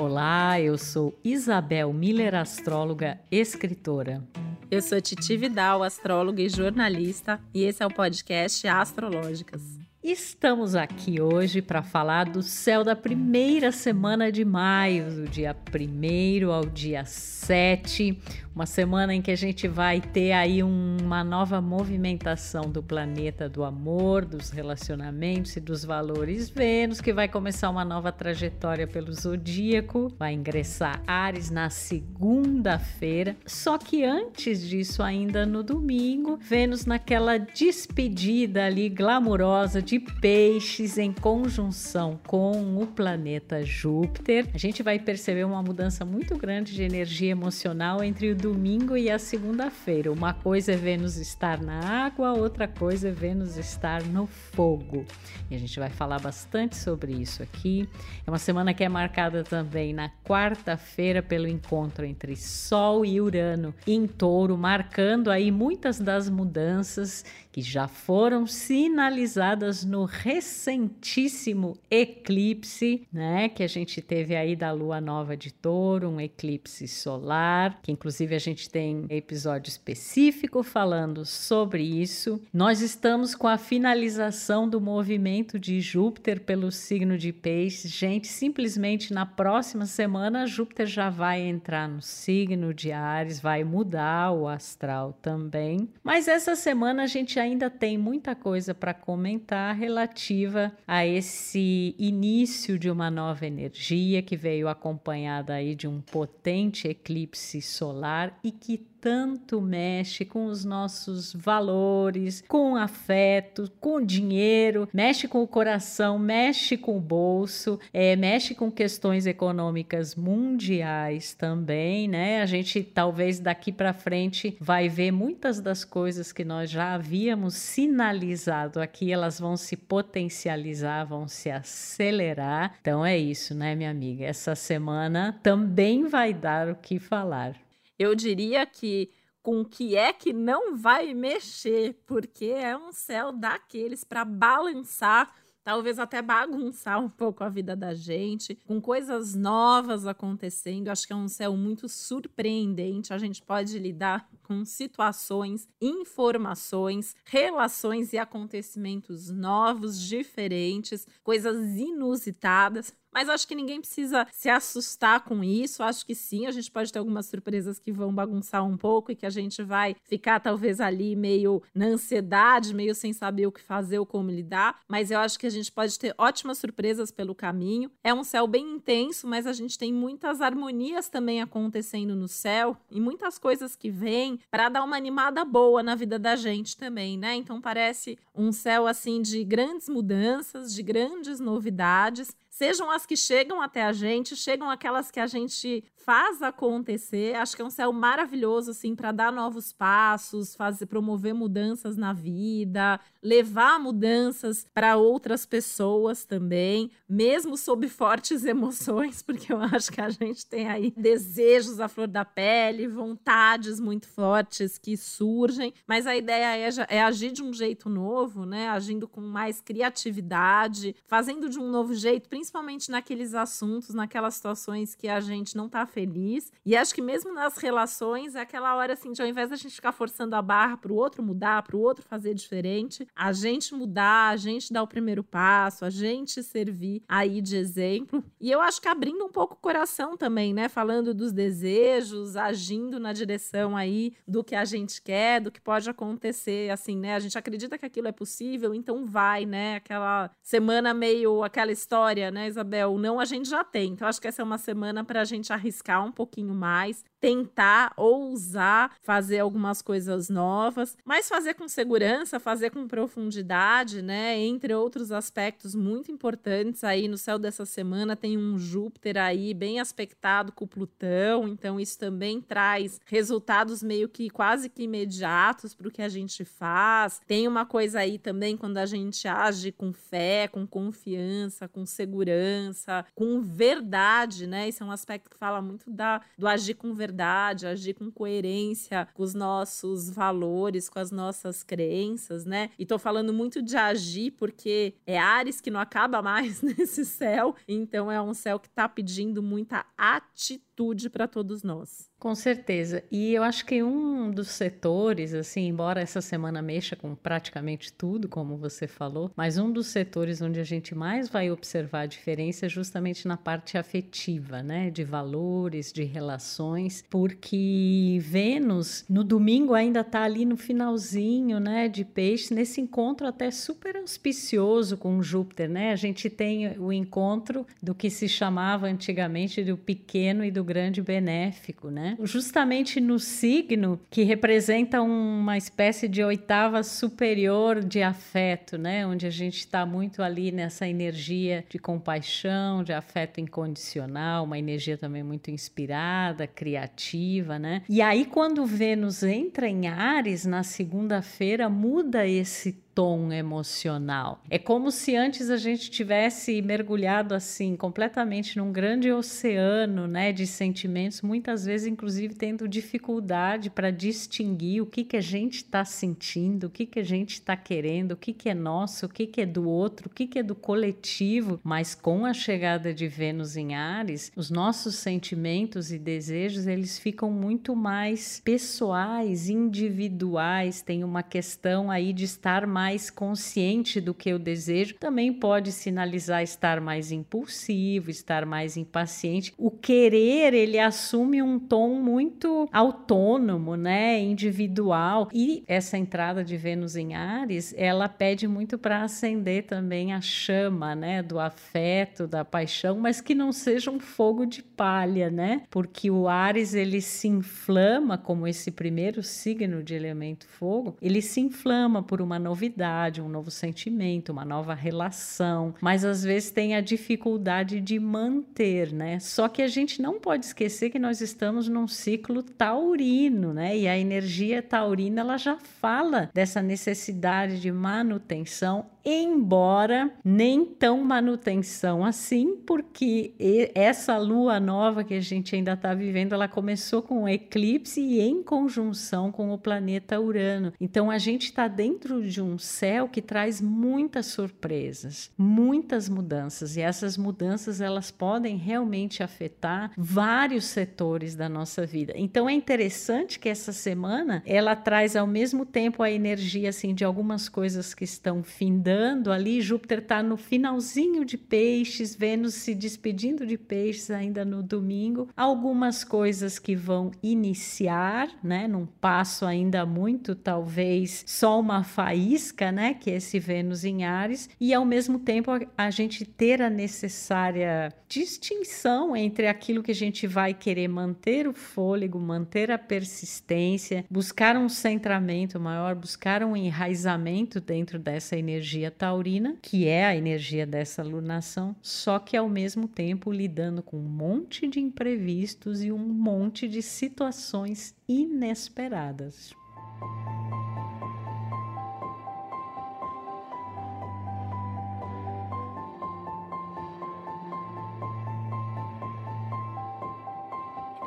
Olá, eu sou Isabel Miller, astróloga, escritora. Eu sou Titi Vidal, astróloga e jornalista, e esse é o podcast Astrológicas. Estamos aqui hoje para falar do céu da primeira semana de maio, do dia 1 ao dia 7, uma semana em que a gente vai ter aí uma nova movimentação do planeta do amor, dos relacionamentos e dos valores. Vênus, que vai começar uma nova trajetória pelo zodíaco, vai ingressar Ares na segunda-feira. Só que antes disso, ainda no domingo, Vênus naquela despedida ali glamurosa de peixes em conjunção com o planeta Júpiter. A gente vai perceber uma mudança muito grande de energia emocional entre o domingo e a segunda-feira. Uma coisa é Vênus estar na água, outra coisa é Vênus estar no fogo. E a gente vai falar bastante sobre isso aqui. É uma semana que é marcada também na quarta-feira pelo encontro entre Sol e Urano em Touro, marcando aí muitas das mudanças que já foram sinalizadas no recentíssimo eclipse, né, que a gente teve aí da lua nova de Touro, um eclipse solar, que inclusive a gente tem episódio específico falando sobre isso. Nós estamos com a finalização do movimento de Júpiter pelo signo de Peixes. Gente, simplesmente na próxima semana Júpiter já vai entrar no signo de Ares, vai mudar o astral também. Mas essa semana a gente ainda tem muita coisa para comentar relativa a esse início de uma nova energia que veio acompanhada aí de um potente eclipse solar e que tanto mexe com os nossos valores, com afeto, com dinheiro, mexe com o coração, mexe com o bolso, é, mexe com questões econômicas mundiais também, né? A gente talvez daqui para frente vai ver muitas das coisas que nós já havíamos sinalizado aqui, elas vão se potencializar, vão se acelerar. Então é isso, né, minha amiga? Essa semana também vai dar o que falar. Eu diria que com o que é que não vai mexer, porque é um céu daqueles para balançar talvez até bagunçar um pouco a vida da gente, com coisas novas acontecendo. Acho que é um céu muito surpreendente. A gente pode lidar com situações, informações, relações e acontecimentos novos, diferentes, coisas inusitadas. Mas acho que ninguém precisa se assustar com isso. Acho que sim, a gente pode ter algumas surpresas que vão bagunçar um pouco e que a gente vai ficar talvez ali meio na ansiedade, meio sem saber o que fazer ou como lidar. Mas eu acho que a gente pode ter ótimas surpresas pelo caminho. É um céu bem intenso, mas a gente tem muitas harmonias também acontecendo no céu e muitas coisas que vêm para dar uma animada boa na vida da gente também, né? Então parece um céu assim de grandes mudanças, de grandes novidades sejam as que chegam até a gente, chegam aquelas que a gente faz acontecer. Acho que é um céu maravilhoso assim para dar novos passos, fazer promover mudanças na vida, levar mudanças para outras pessoas também, mesmo sob fortes emoções, porque eu acho que a gente tem aí desejos à flor da pele, vontades muito fortes que surgem, mas a ideia é, é agir de um jeito novo, né? Agindo com mais criatividade, fazendo de um novo jeito, principalmente naqueles assuntos, naquelas situações que a gente não tá feliz. E acho que mesmo nas relações, é aquela hora assim, de ao invés da gente ficar forçando a barra pro outro mudar, pro outro fazer diferente, a gente mudar, a gente dar o primeiro passo, a gente servir aí de exemplo. E eu acho que abrindo um pouco o coração também, né? Falando dos desejos, agindo na direção aí do que a gente quer, do que pode acontecer, assim, né? A gente acredita que aquilo é possível, então vai, né? Aquela semana meio aquela história, né? Isabel? Não a gente já tem. Então, acho que essa é uma semana para a gente arriscar um pouquinho mais, tentar ousar fazer algumas coisas novas, mas fazer com segurança, fazer com profundidade, né? Entre outros aspectos muito importantes aí no céu dessa semana tem um Júpiter aí bem aspectado com Plutão, então isso também traz resultados meio que quase que imediatos para o que a gente faz. Tem uma coisa aí também quando a gente age com fé, com confiança, com segurança, com verdade, né? Isso é um aspecto que fala muito da, do agir com verdade verdade, agir com coerência com os nossos valores, com as nossas crenças, né? E tô falando muito de agir porque é Ares que não acaba mais nesse céu, então é um céu que tá pedindo muita atitude para todos nós. Com certeza. E eu acho que um dos setores, assim, embora essa semana mexa com praticamente tudo, como você falou, mas um dos setores onde a gente mais vai observar a diferença é justamente na parte afetiva, né? De valores, de relações, porque Vênus no domingo ainda está ali no finalzinho, né? De peixe, nesse encontro até super auspicioso com Júpiter, né? A gente tem o encontro do que se chamava antigamente do pequeno e do grande benéfico, né? Justamente no signo que representa uma espécie de oitava superior de afeto, né? Onde a gente está muito ali nessa energia de compaixão, de afeto incondicional, uma energia também muito inspirada, criativa, né? E aí quando Vênus entra em Ares na segunda-feira muda esse tom emocional. É como se antes a gente tivesse mergulhado assim completamente num grande oceano, né, de sentimentos, muitas vezes inclusive tendo dificuldade para distinguir o que que a gente está sentindo, o que que a gente está querendo, o que que é nosso, o que que é do outro, o que que é do coletivo. Mas com a chegada de Vênus em Ares, os nossos sentimentos e desejos eles ficam muito mais pessoais, individuais. Tem uma questão aí de estar mais mais consciente do que eu desejo, também pode sinalizar estar mais impulsivo, estar mais impaciente. O querer, ele assume um tom muito autônomo, né, individual. E essa entrada de Vênus em Ares, ela pede muito para acender também a chama, né, do afeto, da paixão, mas que não seja um fogo de palha, né? Porque o Ares ele se inflama como esse primeiro signo de elemento fogo, ele se inflama por uma novidade um novo sentimento, uma nova relação, mas às vezes tem a dificuldade de manter, né? Só que a gente não pode esquecer que nós estamos num ciclo taurino, né? E a energia taurina ela já fala dessa necessidade de manutenção embora nem tão manutenção assim, porque essa lua nova que a gente ainda está vivendo, ela começou com um eclipse e em conjunção com o planeta Urano. Então a gente está dentro de um céu que traz muitas surpresas, muitas mudanças. E essas mudanças elas podem realmente afetar vários setores da nossa vida. Então é interessante que essa semana ela traz ao mesmo tempo a energia assim de algumas coisas que estão findando ali, Júpiter está no finalzinho de Peixes, Vênus se despedindo de Peixes ainda no domingo, algumas coisas que vão iniciar, né, num passo ainda muito talvez só uma faísca né, que é esse Vênus em Ares, e ao mesmo tempo a, gente ter a necessária distinção entre aquilo que a gente vai querer manter o fôlego, manter a persistência, buscar um centramento maior, buscar um enraizamento dentro dessa energia taurina, que é a energia dessa lunação, só que ao mesmo tempo lidando com um monte de imprevistos e um monte de situações inesperadas.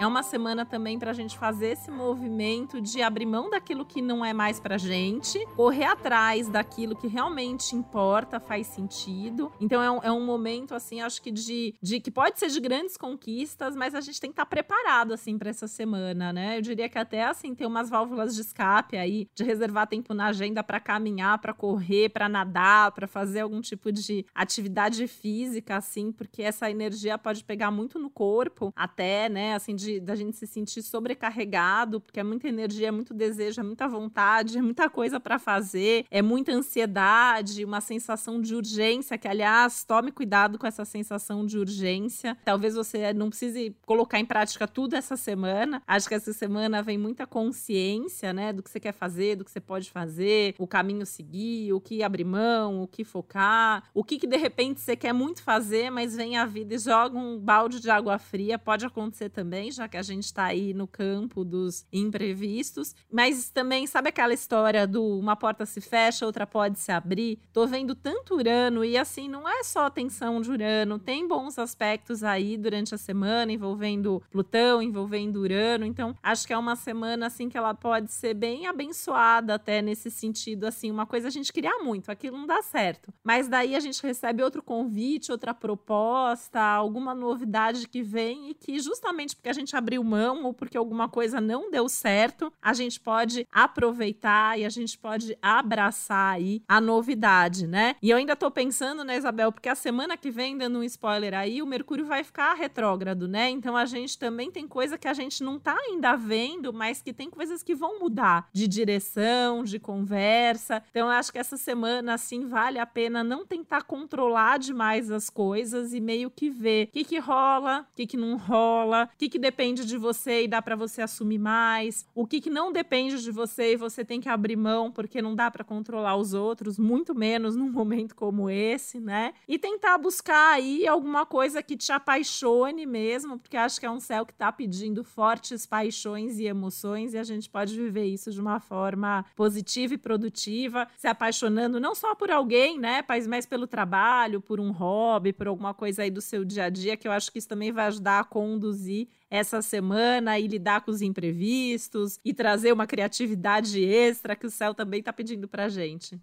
É uma semana também para a gente fazer esse movimento de abrir mão daquilo que não é mais para gente, correr atrás daquilo que realmente importa, faz sentido. Então é um, é um momento, assim, acho que de, de que pode ser de grandes conquistas, mas a gente tem que estar tá preparado, assim, para essa semana, né? Eu diria que até, assim, ter umas válvulas de escape aí, de reservar tempo na agenda para caminhar, para correr, para nadar, para fazer algum tipo de atividade física, assim, porque essa energia pode pegar muito no corpo, até, né, assim, de de da gente se sentir sobrecarregado, porque é muita energia, é muito desejo, é muita vontade, é muita coisa para fazer, é muita ansiedade, uma sensação de urgência, que aliás, tome cuidado com essa sensação de urgência. Talvez você não precise colocar em prática tudo essa semana. Acho que essa semana vem muita consciência, né, do que você quer fazer, do que você pode fazer, o caminho seguir, o que abrir mão, o que focar, o que, que de repente você quer muito fazer, mas vem a vida e joga um balde de água fria, pode acontecer também, Já que a gente está aí no campo dos imprevistos. Mas também, sabe aquela história do uma porta se fecha, outra pode se abrir? Tô vendo tanto Urano e assim, não é só tensão de Urano, tem bons aspectos aí durante a semana envolvendo Plutão, envolvendo Urano. Então, acho que é uma semana assim que ela pode ser bem abençoada até nesse sentido assim, uma coisa a gente queria muito, aquilo não dá certo. Mas daí a gente recebe outro convite, outra proposta, alguma novidade que vem e que justamente porque a gente abriu mão ou porque alguma coisa não deu certo, a gente pode aproveitar e a gente pode abraçar aí a novidade, né? E eu ainda tô pensando, né, Isabel, porque a semana que vem, dando um spoiler aí, o Mercúrio vai ficar retrógrado, né? Então a gente também tem coisa que a gente não tá ainda vendo, mas que tem coisas que vão mudar de direção, de conversa. Então eu acho que essa semana, assim, vale a pena não tentar controlar demais as coisas e meio que ver o que, que rola, o que, que não rola, o que, que depende de você e dá para você assumir mais, o que, que não depende de você e você tem que abrir mão porque não dá para controlar os outros, muito menos num momento como esse, né? E tentar buscar aí alguma coisa que te apaixone mesmo, porque acho que é um céu que tá pedindo fortes paixões e emoções e a gente pode viver isso de uma forma positiva e produtiva, se apaixonando não só por alguém, né, mas pelo trabalho, por um hobby, por alguma coisa aí do seu dia a dia, que eu acho que isso também vai ajudar a conduzir essa semana e lidar com os imprevistos e trazer uma criatividade extra que o céu também está pedindo para gente.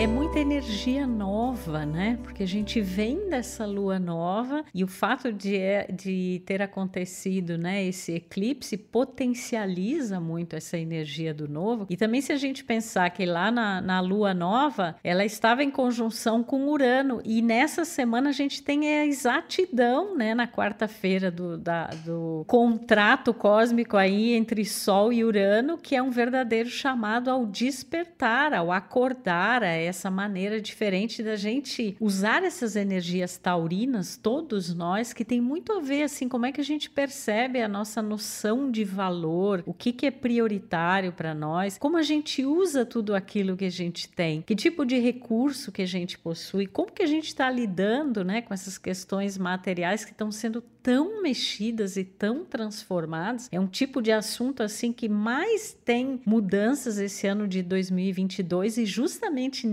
É muita energia nova, né? Porque a gente vem dessa lua nova e o fato de, é, de ter acontecido, né, esse eclipse potencializa muito essa energia do novo. E também se a gente pensar que lá na, na lua nova, ela estava em conjunção com Urano e nessa semana a gente tem a exatidão, né, na quarta-feira do, do contrato cósmico aí entre Sol e Urano, que é um verdadeiro chamado ao despertar, ao acordar, a essa maneira diferente da gente usar essas energias taurinas, todos nós, que tem muito a ver assim, como é que a gente percebe a nossa noção de valor, o que, que é prioritário para nós, como a gente usa tudo aquilo que a gente tem, que tipo de recurso que a gente possui, como que a gente está lidando, né, com essas questões materiais que estão sendo tão mexidas e tão transformadas. É um tipo de assunto assim que mais tem mudanças esse ano de 2022 e justamente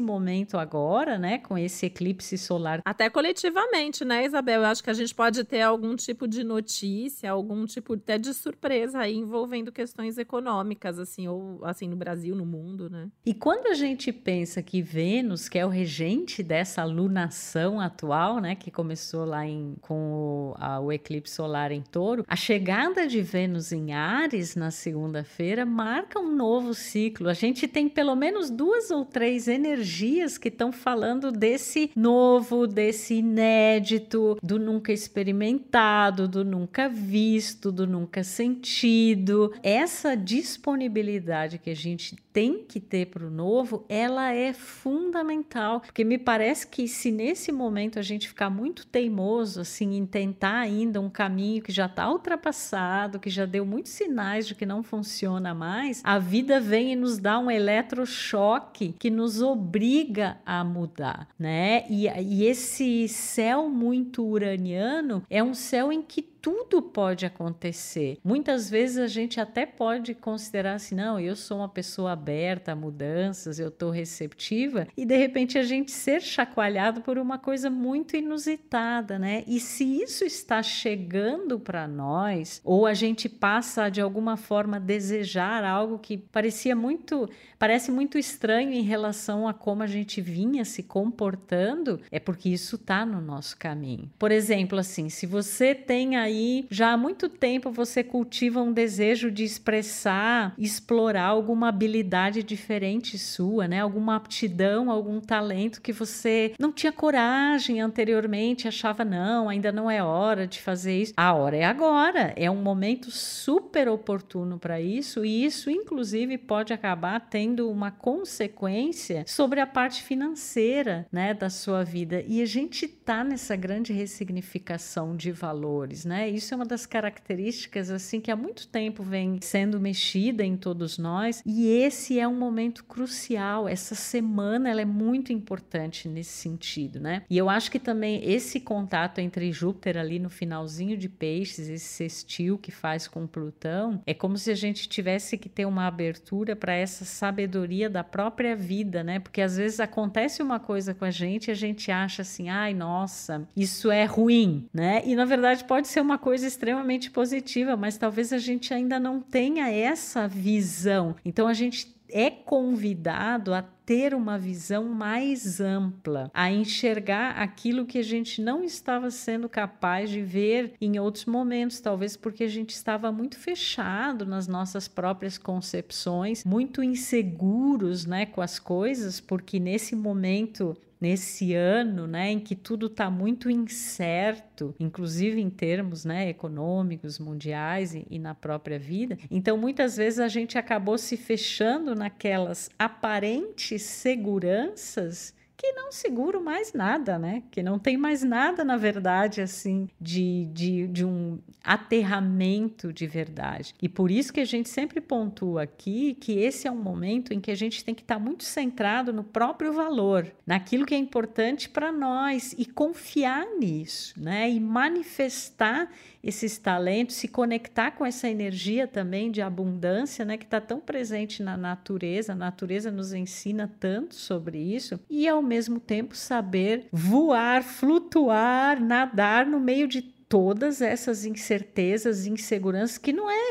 momento agora, né, com esse eclipse solar. Até coletivamente, né, Isabel? Eu acho que a gente pode ter algum tipo de notícia, algum tipo até de surpresa aí envolvendo questões econômicas, assim, ou assim no Brasil, no mundo, né? E quando a gente pensa que Vênus, que é o regente dessa lunação atual, né, que começou lá em, com o a, o eclipse solar em touro, a chegada de Vênus em Ares na segunda-feira marca um novo ciclo. A gente tem pelo menos duas ou três energias que estão falando desse novo, desse inédito, do nunca experimentado, do nunca visto, do nunca sentido. Essa disponibilidade que a gente tem que ter para o novo, ela é fundamental, porque me parece que se nesse momento a gente ficar muito teimoso assim em tentar ainda um caminho que já está ultrapassado, que já deu muitos sinais de que não funciona mais, a vida vem e nos dá um eletrochoque que nos obriga a mudar, né? E, e esse céu muito uraniano é um céu em que tudo pode acontecer. Muitas vezes a gente até pode considerar assim, não, eu sou uma pessoa aberta a mudanças, eu estou receptiva, e de repente a gente ser chacoalhado por uma coisa muito inusitada, né? E se isso está chegando para nós, ou a gente passa de alguma forma a desejar algo que parecia muito, parece muito estranho em relação a como a gente vinha se comportando, é porque isso está no nosso caminho. Por exemplo, assim, se você tem aí aí já há muito tempo você cultiva um desejo de expressar, explorar alguma habilidade diferente sua, né? Alguma aptidão, algum talento que você não tinha coragem anteriormente, achava não, ainda não é hora de fazer isso. A hora é agora, é um momento super oportuno para isso e isso inclusive pode acabar tendo uma consequência sobre a parte financeira, né, da sua vida. E a gente tá nessa grande ressignificação de valores, né? Né? Isso é uma das características assim que há muito tempo vem sendo mexida em todos nós e esse é um momento crucial. Essa semana ela é muito importante nesse sentido, né? E eu acho que também esse contato entre Júpiter ali no finalzinho de Peixes, esse sextil que faz com Plutão, é como se a gente tivesse que ter uma abertura para essa sabedoria da própria vida, né? Porque às vezes acontece uma coisa com a gente e a gente acha assim, ai, nossa, isso é ruim, né? E na verdade pode ser uma coisa extremamente positiva, mas talvez a gente ainda não tenha essa visão. Então a gente é convidado a ter uma visão mais ampla, a enxergar aquilo que a gente não estava sendo capaz de ver em outros momentos, talvez porque a gente estava muito fechado nas nossas próprias concepções, muito inseguros, né, com as coisas, porque nesse momento nesse ano, né, em que tudo está muito incerto, inclusive em termos, né, econômicos, mundiais e, e, na própria vida. Então, muitas vezes a gente acabou se fechando naquelas aparentes seguranças que não seguram mais nada, né? Que não tem mais nada, na verdade, assim, de, de, de um aterramento de verdade. E por isso que a gente sempre pontua aqui que esse é um momento em que a gente tem que estar muito centrado no próprio valor, naquilo que é importante para nós e confiar nisso, né? E manifestar esses talentos, se conectar com essa energia também de abundância, né, que está tão presente na natureza. A natureza nos ensina tanto sobre isso e ao mesmo tempo saber voar, flutuar, nadar no meio de todas essas incertezas, inseguranças que não é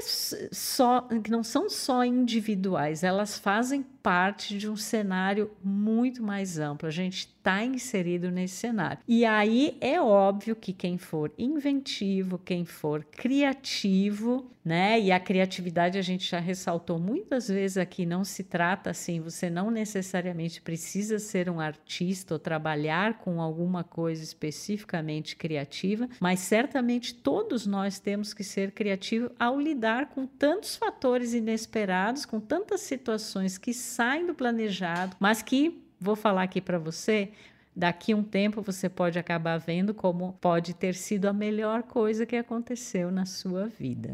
só que não são só individuais, elas fazem parte de um cenário muito mais amplo. A gente está inserido nesse cenário. E aí é óbvio que quem for inventivo, quem for criativo, né? E a criatividade a gente já ressaltou muitas vezes aqui, não se trata assim, você não necessariamente precisa ser um artista ou trabalhar com alguma coisa especificamente criativa, mas certamente todos nós temos que ser criativos ao lidar com tantos fatores inesperados, com tantas situações que saem do planejado, mas que vou falar aqui para você, daqui um tempo você pode acabar vendo como pode ter sido a melhor coisa que aconteceu na sua vida.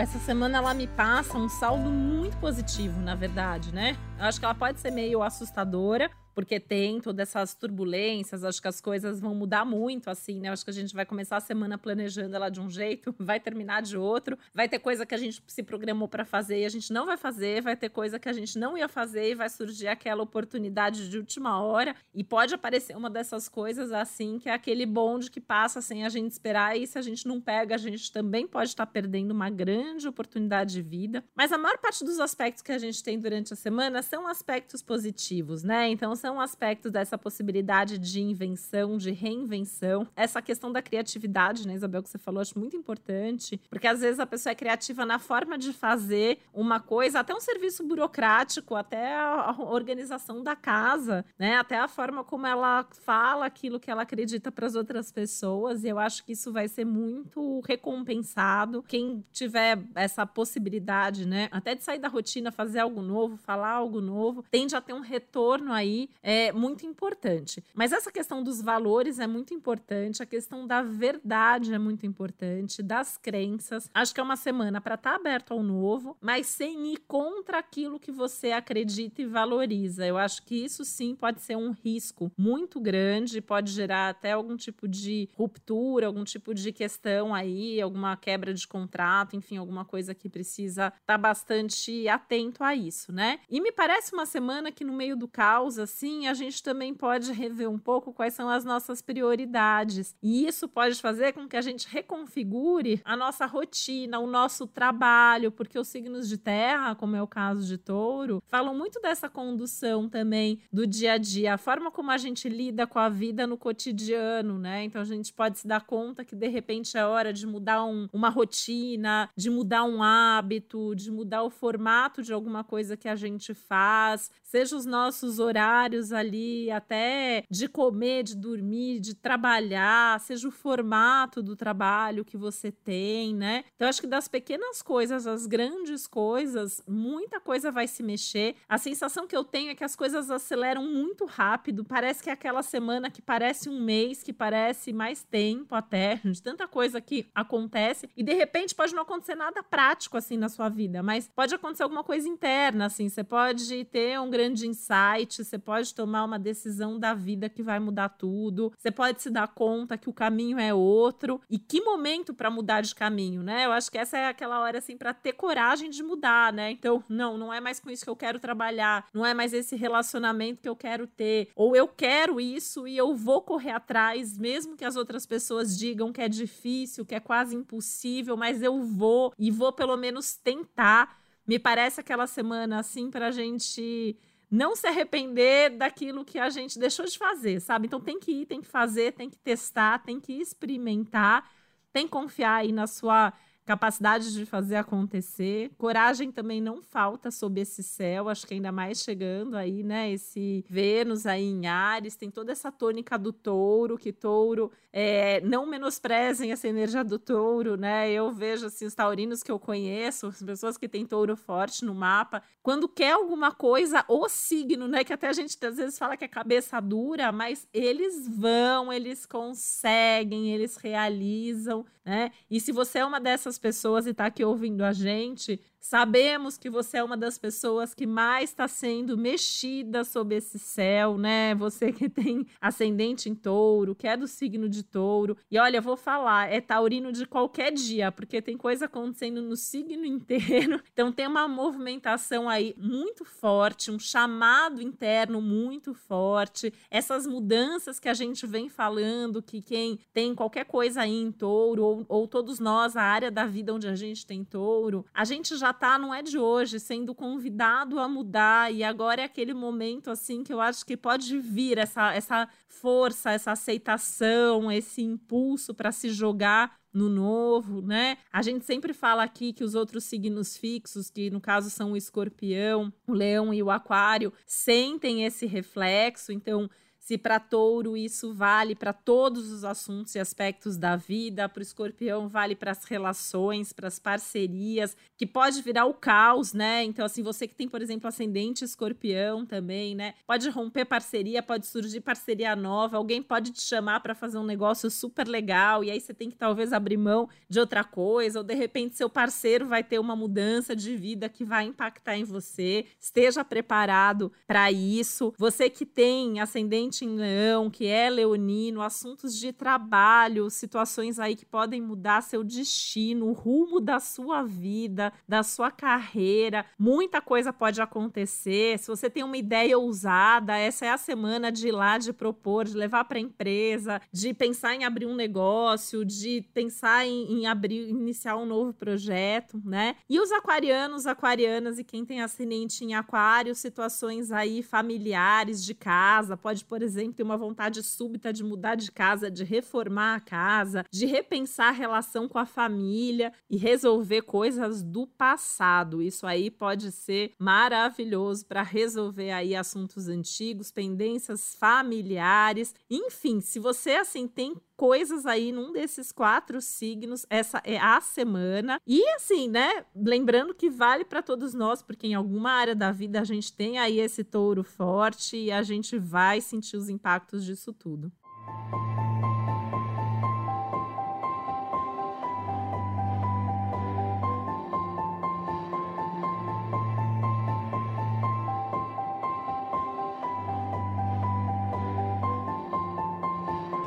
essa semana ela me passa um saldo muito positivo, na verdade, né? Eu acho que ela pode ser meio assustadora, porque tem todas essas turbulências, acho que as coisas vão mudar muito, assim, né? Acho que a gente vai começar a semana planejando ela de um jeito, vai terminar de outro, vai ter coisa que a gente se programou para fazer e a gente não vai fazer, vai ter coisa que a gente não ia fazer e vai surgir aquela oportunidade de última hora e pode aparecer uma dessas coisas assim, que é aquele bonde que passa sem a gente esperar e se a gente não pega, a gente também pode estar tá perdendo uma grande oportunidade de vida. Mas a maior parte dos aspectos que a gente tem durante a semana são aspectos positivos, né? Então são aspectos dessa possibilidade de invenção, de reinvenção. Essa questão da criatividade, né, Isabel, que você falou, acho muito importante, porque às vezes a pessoa é criativa na forma de fazer uma coisa, até um serviço burocrático, até a organização da casa, né, até a forma como ela fala aquilo que ela acredita para as outras pessoas. E eu acho que isso vai ser muito recompensado. Quem tiver essa possibilidade, né, até de sair da rotina, fazer algo novo, falar algo novo, tende a ter um retorno aí é muito importante. Mas essa questão dos valores é muito importante, a questão da verdade é muito importante, das crenças. Acho que é uma semana para estar tá aberto ao novo, mas sem ir contra aquilo que você acredita e valoriza. Eu acho que isso sim pode ser um risco muito grande, pode gerar até algum tipo de ruptura, algum tipo de questão aí, alguma quebra de contrato, enfim, alguma coisa que precisa estar tá bastante atento a isso, né? E me parece uma semana que no meio do caos, assim, assim, a gente também pode rever um pouco quais são as nossas prioridades. E isso pode fazer com que a gente reconfigure a nossa rotina, o nosso trabalho, porque os signos de terra, como é o caso de touro, falam muito dessa condução também do dia a dia, a forma como a gente lida com a vida no cotidiano, né? Então a gente pode se dar conta que de repente é hora de mudar um, uma rotina, de mudar um hábito, de mudar o formato de alguma coisa que a gente faz, seja os nossos horários ali, até de comer, de dormir, de trabalhar, seja o formato do trabalho que você tem, né? Então, acho que das pequenas coisas às grandes coisas, muita coisa vai se mexer. A sensação que eu tenho é que as coisas aceleram muito rápido. Parece que é aquela semana que parece um mês, que parece mais tempo até, de tanta coisa que acontece. E de repente pode não acontecer nada prático assim na sua vida, mas pode acontecer alguma coisa interna, assim. Você pode ter um grande insight, você pode tomar uma decisão da vida que vai mudar tudo. Você pode se dar conta que o caminho é outro. E que momento para mudar de caminho, né? Eu acho que essa é aquela hora assim para ter coragem de mudar, né? Então, não, não é mais com isso que eu quero trabalhar, não é mais esse relacionamento que eu quero ter, ou eu quero isso e eu vou correr atrás, mesmo que as outras pessoas digam que é difícil, que é quase impossível, mas eu vou e vou pelo menos tentar. Me parece aquela semana assim para a gente não se arrepender daquilo que a gente deixou de fazer, sabe? Então tem que ir, tem que fazer, tem que testar, tem que experimentar, tem que confiar aí na sua capacidade de fazer acontecer. Coragem também não falta sob esse céu, acho que ainda mais chegando aí, né? Esse Vênus aí em Ares, tem toda essa tônica do touro, que touro é, não menosprezem essa energia do touro, né? Eu vejo assim, os taurinos que eu conheço, as pessoas que têm touro forte no mapa, quando quer alguma coisa, o signo, né? Que até a gente às vezes fala que é cabeça dura, mas eles vão, eles conseguem, eles realizam, né? E se você é uma dessas pessoas e está aqui ouvindo a gente, Sabemos que você é uma das pessoas que mais está sendo mexida sob esse céu, né? Você que tem ascendente em touro, que é do signo de touro. E olha, vou falar, é taurino de qualquer dia, porque tem coisa acontecendo no signo inteiro. Então tem uma movimentação aí muito forte, um chamado interno muito forte. Essas mudanças que a gente vem falando, que quem tem qualquer coisa aí em touro, ou, ou todos nós, a área da vida onde a gente tem touro, a gente já tá, não é de hoje, sendo convidado a mudar. E agora é aquele momento, assim, que eu acho que pode vir essa, essa força, essa aceitação, esse impulso para se jogar no novo, né? A gente sempre fala aqui que os outros signos fixos, que no caso são o escorpião, o leão e o aquário, sentem esse reflexo. Então, se para touro isso vale para todos os assuntos e aspectos da vida, para o escorpião vale para as relações, para as parcerias, que pode virar o caos, né? Então, assim, você que tem, por exemplo, ascendente escorpião também, né? Pode romper parceria, pode surgir parceria nova, alguém pode te chamar para fazer um negócio super legal e aí você tem que talvez abrir mão de outra coisa, ou de repente seu parceiro vai ter uma mudança de vida que vai impactar em você. Esteja preparado para isso. Você que tem ascendente em leão, que é leonino, assuntos de trabalho, situações aí que podem mudar seu destino, o rumo da sua vida, da sua carreira. Muita coisa pode acontecer. Se você tem uma ideia ousada, essa é a semana de ir lá, de propor, de levar para a empresa, de pensar em abrir um negócio, de pensar em, em abrir, iniciar um novo projeto, né? E os aquarianos, aquarianas e quem tem ascendente em aquário, situações aí familiares de casa, pode, por exemplo, exemplo, tem uma vontade súbita de mudar de casa, de reformar a casa, de repensar a relação com a família e resolver coisas do passado. Isso aí pode ser maravilhoso para resolver aí assuntos antigos, pendências familiares. Enfim, se você assim tem coisas aí num desses quatro signos. Essa é a semana. E assim, né? Lembrando que vale para todos nós, porque em alguma área da vida a gente tem aí esse touro forte e a gente vai sentir os impactos disso tudo.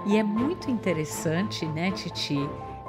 E é muito interessante, né, Titi?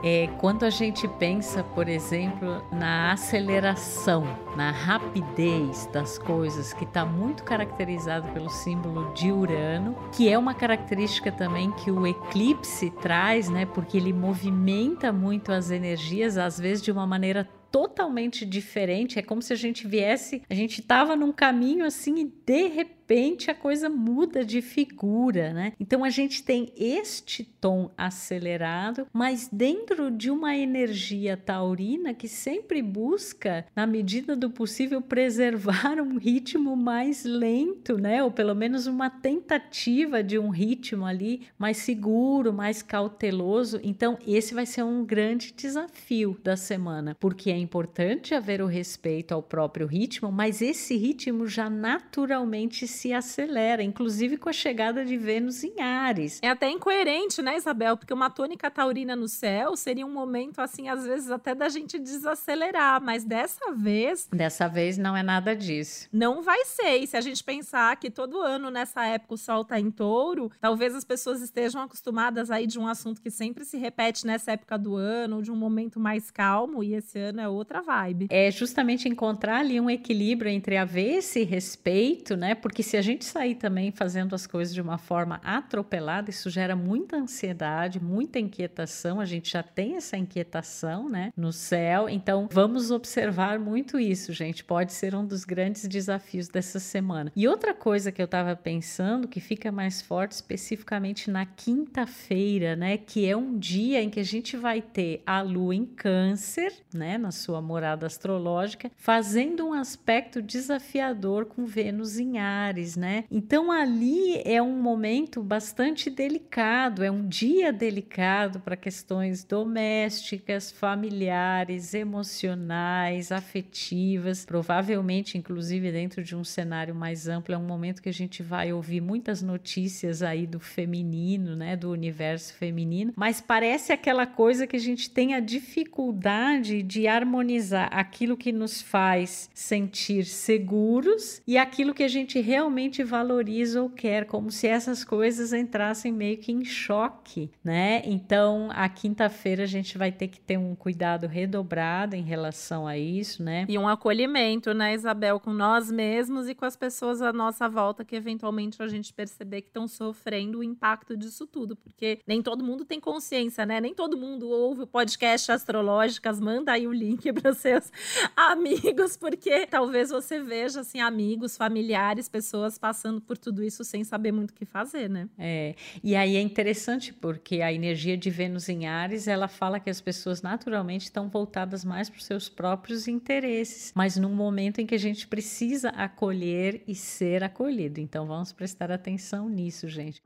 É, quando a gente pensa, por exemplo, na aceleração, na rapidez das coisas, que está muito caracterizado pelo símbolo de Urano, que é uma característica também que o eclipse traz, né? Porque ele movimenta muito as energias, às vezes de uma maneira totalmente diferente. É como se a gente viesse, a gente estava num caminho assim e de repente repente a coisa muda de figura, né? Então a gente tem este tom acelerado, mas dentro de uma energia taurina que sempre busca, na medida do possível, preservar um ritmo mais lento, né? Ou pelo menos uma tentativa de um ritmo ali mais seguro, mais cauteloso. Então esse vai ser um grande desafio da semana, porque é importante haver o respeito ao próprio ritmo, mas esse ritmo já naturalmente se acelera, inclusive com a chegada de Vênus em Ares. É até incoerente, né, Isabel? Porque uma tônica taurina no céu seria um momento, assim, às vezes até da gente desacelerar, mas dessa vez. Dessa vez não é nada disso. Não vai ser. E se a gente pensar que todo ano nessa época o sol tá em touro, talvez as pessoas estejam acostumadas aí de um assunto que sempre se repete nessa época do ano, ou de um momento mais calmo, e esse ano é outra vibe. É justamente encontrar ali um equilíbrio entre haver esse respeito, né? Porque se a gente sair também fazendo as coisas de uma forma atropelada, isso gera muita ansiedade, muita inquietação. A gente já tem essa inquietação, né, no céu. Então, vamos observar muito isso, gente. Pode ser um dos grandes desafios dessa semana. E outra coisa que eu estava pensando que fica mais forte especificamente na quinta-feira, né, que é um dia em que a gente vai ter a lua em Câncer, né, na sua morada astrológica, fazendo um aspecto desafiador com Vênus em Ares, né? Então ali é um momento bastante delicado, é um dia delicado para questões domésticas, familiares, emocionais, afetivas, provavelmente inclusive dentro de um cenário mais amplo, é um momento que a gente vai ouvir muitas notícias aí do feminino, né, do universo feminino, mas parece aquela coisa que a gente tem a dificuldade de harmonizar aquilo que nos faz sentir seguros e aquilo que a gente realmente valoriza ou quer, como se essas coisas entrassem meio que em choque, né? Então, a quinta-feira a gente vai ter que ter um cuidado redobrado em relação a isso, né? E um acolhimento, né, Isabel, com nós mesmos e com as pessoas à nossa volta que eventualmente a gente perceber que estão sofrendo o impacto disso tudo, porque nem todo mundo tem consciência, né? Nem todo mundo ouve o podcast Astrológicas, manda aí o link para seus amigos, porque talvez você veja assim amigos, familiares, pessoas passando por tudo isso sem saber muito o que fazer, né? É. E aí é interessante porque a energia de Vênus em Ares, ela fala que as pessoas naturalmente estão voltadas mais para os seus próprios interesses, mas num momento em que a gente precisa acolher e ser acolhido. Então vamos prestar atenção nisso, gente.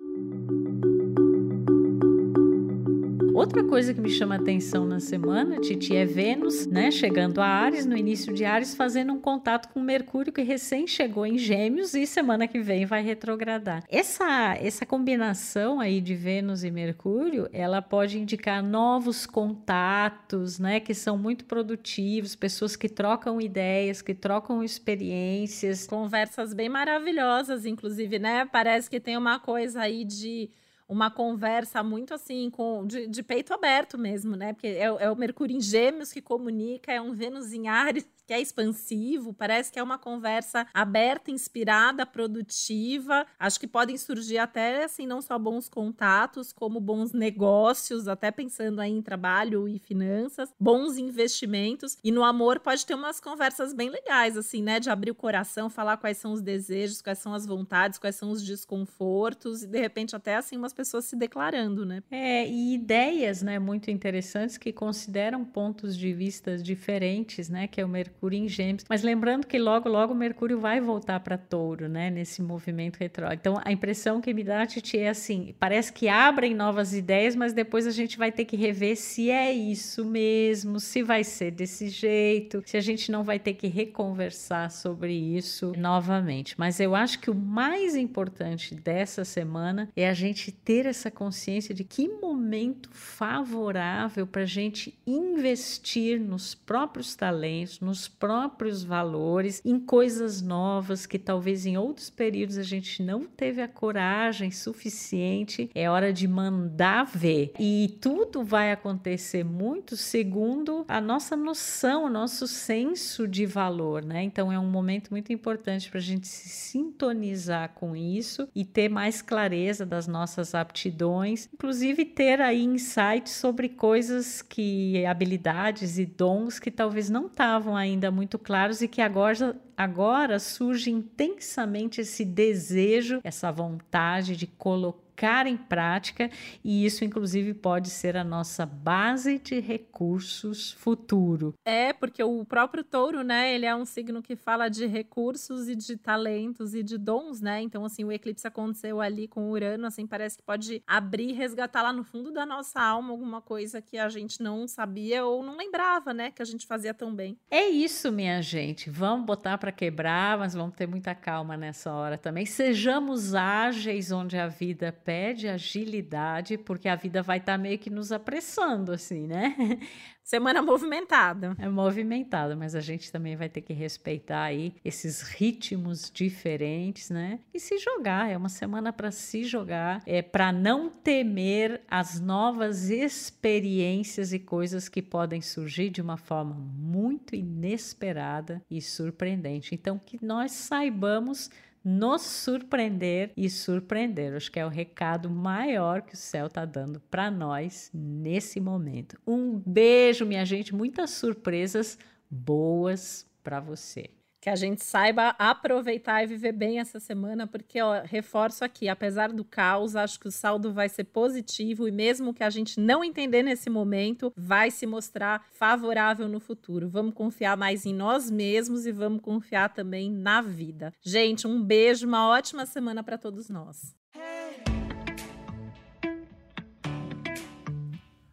Outra coisa que me chama atenção na semana, Titi, é Vênus, né, chegando a Ares, no início de Ares, fazendo um contato com Mercúrio que recém chegou em Gêmeos e semana que vem vai retrogradar. Essa essa combinação aí de Vênus e Mercúrio, ela pode indicar novos contatos, né, que são muito produtivos, pessoas que trocam ideias, que trocam experiências, conversas bem maravilhosas, inclusive, né? Parece que tem uma coisa aí de uma conversa muito assim, com de, de peito aberto mesmo, né? Porque é, é, o Mercúrio em Gêmeos que comunica, é um Vênus em Ares que é expansivo, parece que é uma conversa aberta, inspirada, produtiva. Acho que podem surgir até assim não só bons contatos, como bons negócios, até pensando aí em trabalho e finanças, bons investimentos. E no amor pode ter umas conversas bem legais assim, né, de abrir o coração, falar quais são os desejos, quais são as vontades, quais são os desconfortos e de repente até assim umas pessoas se declarando, né? É, e ideias, né, muito interessantes que consideram pontos de vista diferentes, né, que é o Mercúrio em Gêmeos. Mas lembrando que logo, logo Mercúrio vai voltar para Touro, né? Nesse movimento retrógrado. Então a impressão que me dá, Titi, é assim: parece que abrem novas ideias, mas depois a gente vai ter que rever se é isso mesmo, se vai ser desse jeito, se a gente não vai ter que reconversar sobre isso novamente. Mas eu acho que o mais importante dessa semana é a gente ter essa consciência de que momento favorável para a gente investir nos próprios talentos, nos próprios valores, em coisas novas que talvez em outros períodos a gente não teve a coragem suficiente. É hora de mandar ver. E tudo vai acontecer muito segundo a nossa noção, o nosso senso de valor, né? Então é um momento muito importante para a gente se sintonizar com isso e ter mais clareza das nossas aptidões, inclusive ter aí insights sobre coisas que habilidades e dons que talvez não estavam ainda muito claros e que agora agora surge intensamente esse desejo, essa vontade de colocar colocar em prática e isso, inclusive, pode ser a nossa base de recursos futuro. É, porque o próprio touro, né, ele é um signo que fala de recursos e de talentos e de dons, né? Então, assim, o eclipse aconteceu ali com o Urano, assim, parece que pode abrir e resgatar lá no fundo da nossa alma alguma coisa que a gente não sabia ou não lembrava, né, que a gente fazia tão bem. É isso, minha gente. Vamos botar para quebrar, mas vamos ter muita calma nessa hora também. Sejamos ágeis onde a vida pede agilidade, porque a vida vai estar tá meio que nos apressando, assim, né? Semana movimentada. É movimentada, mas a gente também vai ter que respeitar aí esses ritmos diferentes, né? E se jogar, é uma semana para se jogar, é para não temer as novas experiências e coisas que podem surgir de uma forma muito inesperada e surpreendente. Então que nós saibamos nos surpreender e surpreender. Acho que é o recado maior que o céu está dando para nós nesse momento. Um beijo, minha gente, muitas surpresas boas para você que a gente saiba aproveitar e viver bem essa semana, porque ó, reforço aqui, apesar do caos, acho que o saldo vai ser positivo e mesmo que a gente não entender nesse momento, vai se mostrar favorável no futuro. Vamos confiar mais em nós mesmos e vamos confiar também na vida. Gente, um beijo, uma ótima semana para todos nós.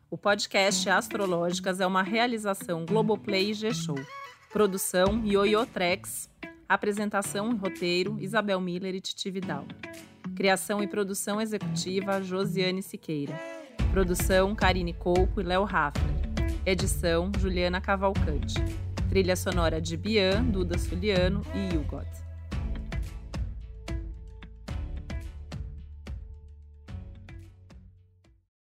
O podcast Astrológicas é uma realização Globoplay e G-Show. Produção Ioiô Trex. Apresentação e roteiro Isabel Miller e Titi Vidal. Criação e produção executiva Josiane Siqueira. Produção Karine Couco e Léo Raffner. Edição Juliana Cavalcante. Trilha sonora de Bian, Duda Suliano e Hugot.